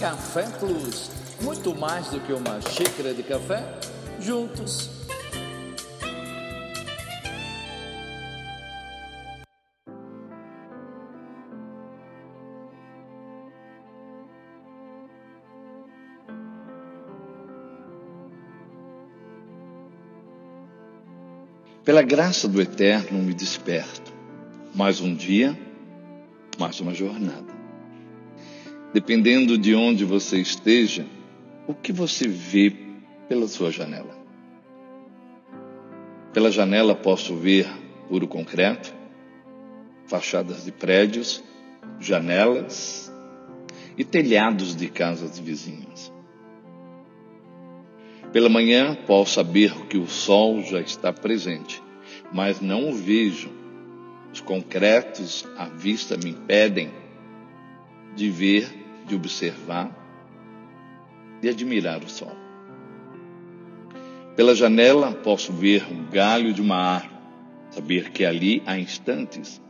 Café Plus. Muito mais do que uma xícara de café, juntos. Pela graça do Eterno me desperto. Mais um dia, mais uma jornada. Dependendo de onde você esteja, o que você vê pela sua janela? Pela janela posso ver puro concreto, fachadas de prédios, janelas e telhados de casas vizinhas. Pela manhã posso saber que o sol já está presente, mas não o vejo. Os concretos à vista me impedem de ver, de observar, de admirar o sol. Pela janela posso ver um galho de uma árvore, saber que ali há instantes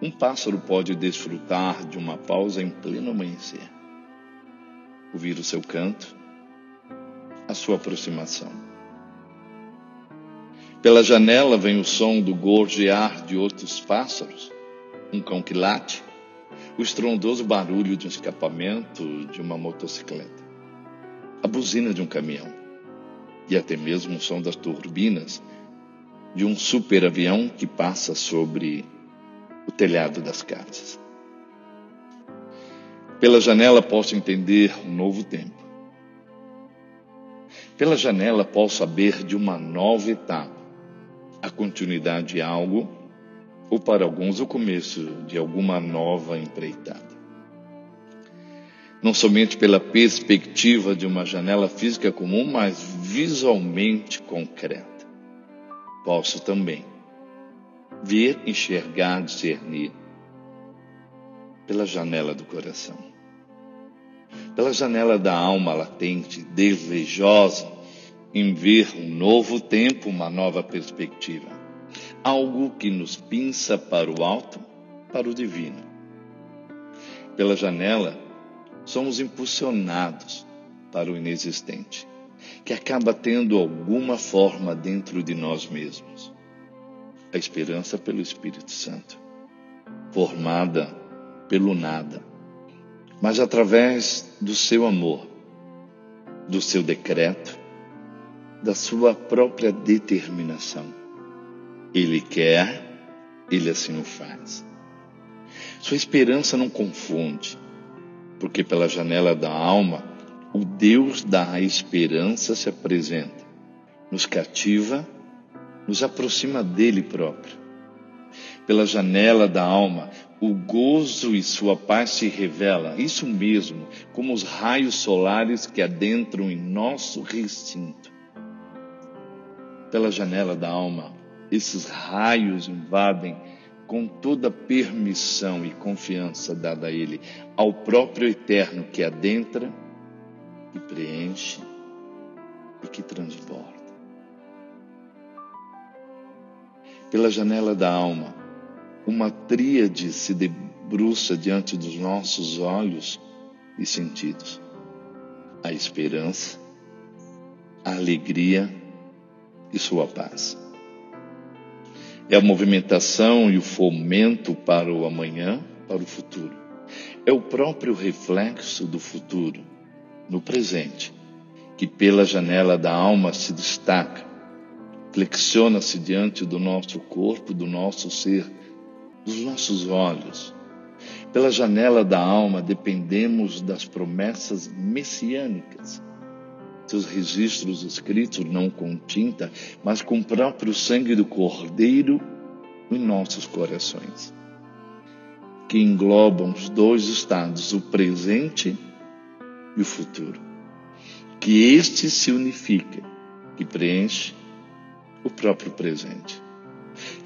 um pássaro pode desfrutar de uma pausa em pleno amanhecer, ouvir o seu canto a sua aproximação. Pela janela vem o som do gorjear de outros pássaros, um cão que late, o estrondoso barulho de um escapamento de uma motocicleta, a buzina de um caminhão e até mesmo o som das turbinas de um superavião que passa sobre o telhado das casas. Pela janela posso entender um novo tempo pela janela posso saber de uma nova etapa, a continuidade de algo, ou para alguns o começo de alguma nova empreitada. Não somente pela perspectiva de uma janela física comum, mas visualmente concreta. Posso também ver, enxergar, discernir pela janela do coração pela janela da alma latente, desejosa em ver um novo tempo, uma nova perspectiva. Algo que nos pinça para o alto, para o divino. Pela janela, somos impulsionados para o inexistente, que acaba tendo alguma forma dentro de nós mesmos. A esperança pelo Espírito Santo, formada pelo nada mas através do seu amor, do seu decreto, da sua própria determinação. Ele quer, ele assim o faz. Sua esperança não confunde, porque pela janela da alma, o Deus da esperança se apresenta, nos cativa, nos aproxima dele próprio. Pela janela da alma, o gozo e sua paz se revela, isso mesmo, como os raios solares que adentram em nosso recinto. Pela janela da alma, esses raios invadem com toda permissão e confiança dada a Ele, ao próprio Eterno que adentra, que preenche e que transborda. Pela janela da alma, uma tríade se debruça diante dos nossos olhos e sentidos: a esperança, a alegria e sua paz. É a movimentação e o fomento para o amanhã, para o futuro. É o próprio reflexo do futuro no presente, que pela janela da alma se destaca, flexiona-se diante do nosso corpo, do nosso ser dos nossos olhos. Pela janela da alma dependemos das promessas messiânicas. Seus registros escritos não com tinta, mas com o próprio sangue do Cordeiro em nossos corações, que englobam os dois estados, o presente e o futuro. Que este se unifica, que preenche o próprio presente.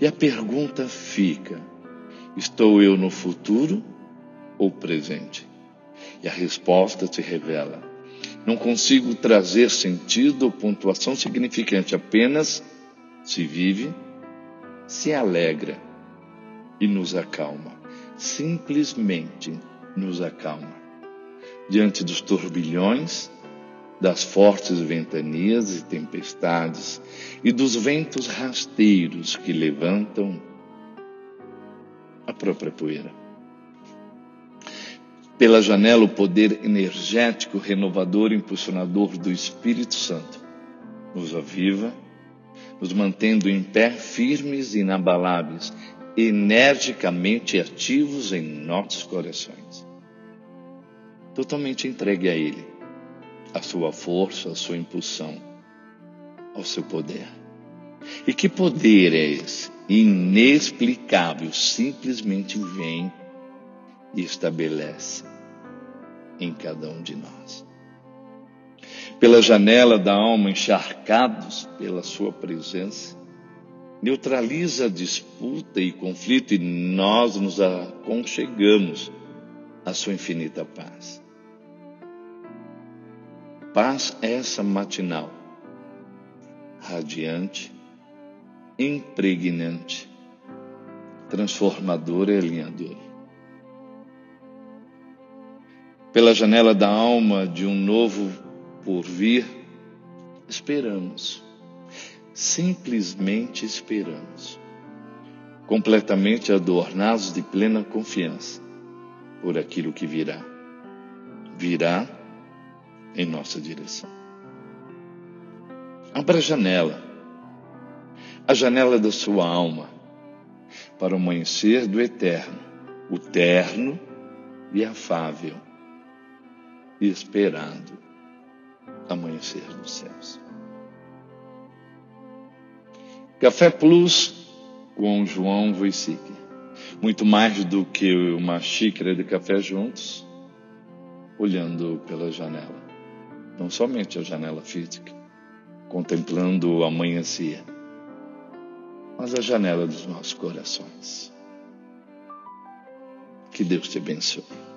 E a pergunta fica: Estou eu no futuro ou presente? E a resposta se revela. Não consigo trazer sentido ou pontuação significante, apenas se vive, se alegra e nos acalma. Simplesmente nos acalma. diante dos turbilhões, das fortes ventanias e tempestades e dos ventos rasteiros que levantam a própria poeira. Pela janela, o poder energético, renovador, impulsionador do Espírito Santo nos aviva, nos mantendo em pé, firmes e inabaláveis, energicamente ativos em nossos corações. Totalmente entregue a Ele, a sua força, a sua impulsão, ao seu poder. E que poder é esse? Inexplicável, simplesmente vem e estabelece em cada um de nós. Pela janela da alma, encharcados pela Sua presença, neutraliza a disputa e conflito e nós nos aconchegamos à Sua infinita paz. Paz essa matinal, radiante, impregnante, transformadora e alinhadora pela janela da alma de um novo porvir, esperamos. Simplesmente esperamos. Completamente adornados de plena confiança por aquilo que virá. Virá em nossa direção. Abra a janela, a janela da sua alma, para o amanhecer do eterno, o terno e afável e esperado amanhecer nos céus. Café Plus com João Voicic. Muito mais do que uma xícara de café juntos, olhando pela janela. Não somente a janela física, contemplando o amanhecer, mas a janela dos nossos corações. Que Deus te abençoe.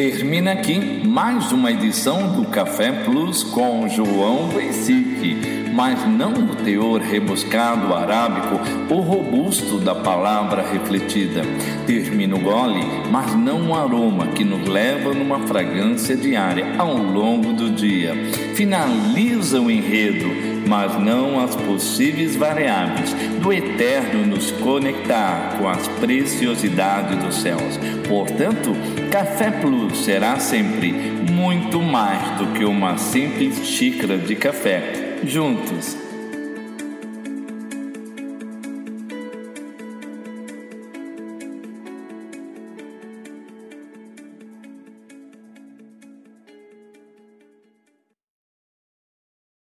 Termina aqui mais uma edição do Café Plus com João Veicic, mas não o teor rebuscado arábico ou robusto da palavra refletida. Termina o gole, mas não o aroma que nos leva numa fragrância diária ao longo do dia. Finaliza o enredo mas não as possíveis variáveis do eterno nos conectar com as preciosidades dos céus. Portanto, Café Plus será sempre muito mais do que uma simples xícara de café. Juntos